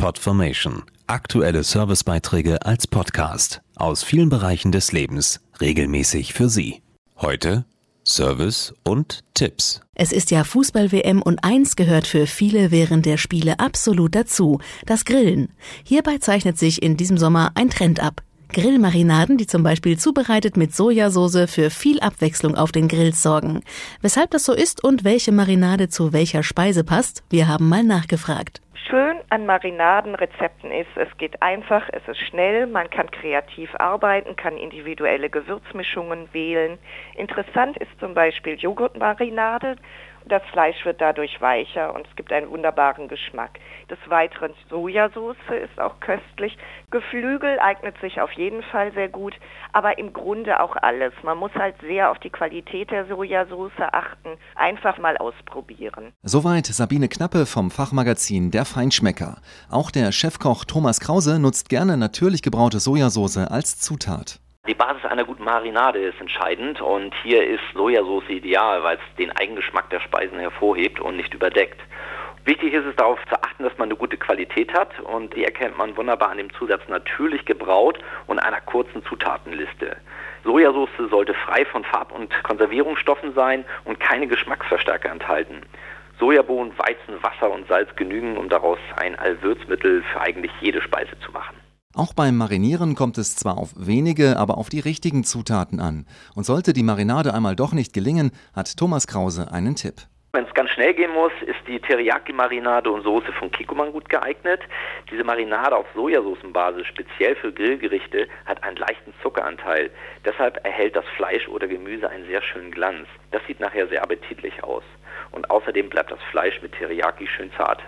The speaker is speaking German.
Podformation. Aktuelle Servicebeiträge als Podcast aus vielen Bereichen des Lebens regelmäßig für Sie. Heute Service und Tipps. Es ist ja Fußball-WM und eins gehört für viele während der Spiele absolut dazu, das Grillen. Hierbei zeichnet sich in diesem Sommer ein Trend ab. Grillmarinaden, die zum Beispiel zubereitet mit Sojasauce für viel Abwechslung auf den Grills sorgen. Weshalb das so ist und welche Marinade zu welcher Speise passt, wir haben mal nachgefragt. Schön an Marinadenrezepten ist, es geht einfach, es ist schnell, man kann kreativ arbeiten, kann individuelle Gewürzmischungen wählen. Interessant ist zum Beispiel Joghurtmarinade. Das Fleisch wird dadurch weicher und es gibt einen wunderbaren Geschmack. Des Weiteren Sojasauce ist auch köstlich. Geflügel eignet sich auf jeden Fall sehr gut, aber im Grunde auch alles. Man muss halt sehr auf die Qualität der Sojasauce achten. Einfach mal ausprobieren. Soweit Sabine Knappe vom Fachmagazin Der Feinschmecker. Auch der Chefkoch Thomas Krause nutzt gerne natürlich gebraute Sojasauce als Zutat. Die Basis einer guten Marinade ist entscheidend und hier ist Sojasauce ideal, weil es den Eigengeschmack der Speisen hervorhebt und nicht überdeckt. Wichtig ist es darauf zu achten, dass man eine gute Qualität hat und die erkennt man wunderbar an dem Zusatz natürlich gebraut und einer kurzen Zutatenliste. Sojasauce sollte frei von Farb- und Konservierungsstoffen sein und keine Geschmacksverstärker enthalten. Sojabohnen, Weizen, Wasser und Salz genügen, um daraus ein Allwürzmittel für eigentlich jede Speise zu machen. Auch beim Marinieren kommt es zwar auf wenige, aber auf die richtigen Zutaten an. Und sollte die Marinade einmal doch nicht gelingen, hat Thomas Krause einen Tipp. Wenn es ganz schnell gehen muss, ist die Teriyaki-Marinade und Soße von Kikoman gut geeignet. Diese Marinade auf Sojasoßenbasis, speziell für Grillgerichte, hat einen leichten Zuckeranteil. Deshalb erhält das Fleisch oder Gemüse einen sehr schönen Glanz. Das sieht nachher sehr appetitlich aus. Außerdem bleibt das Fleisch mit Teriyaki schön zart.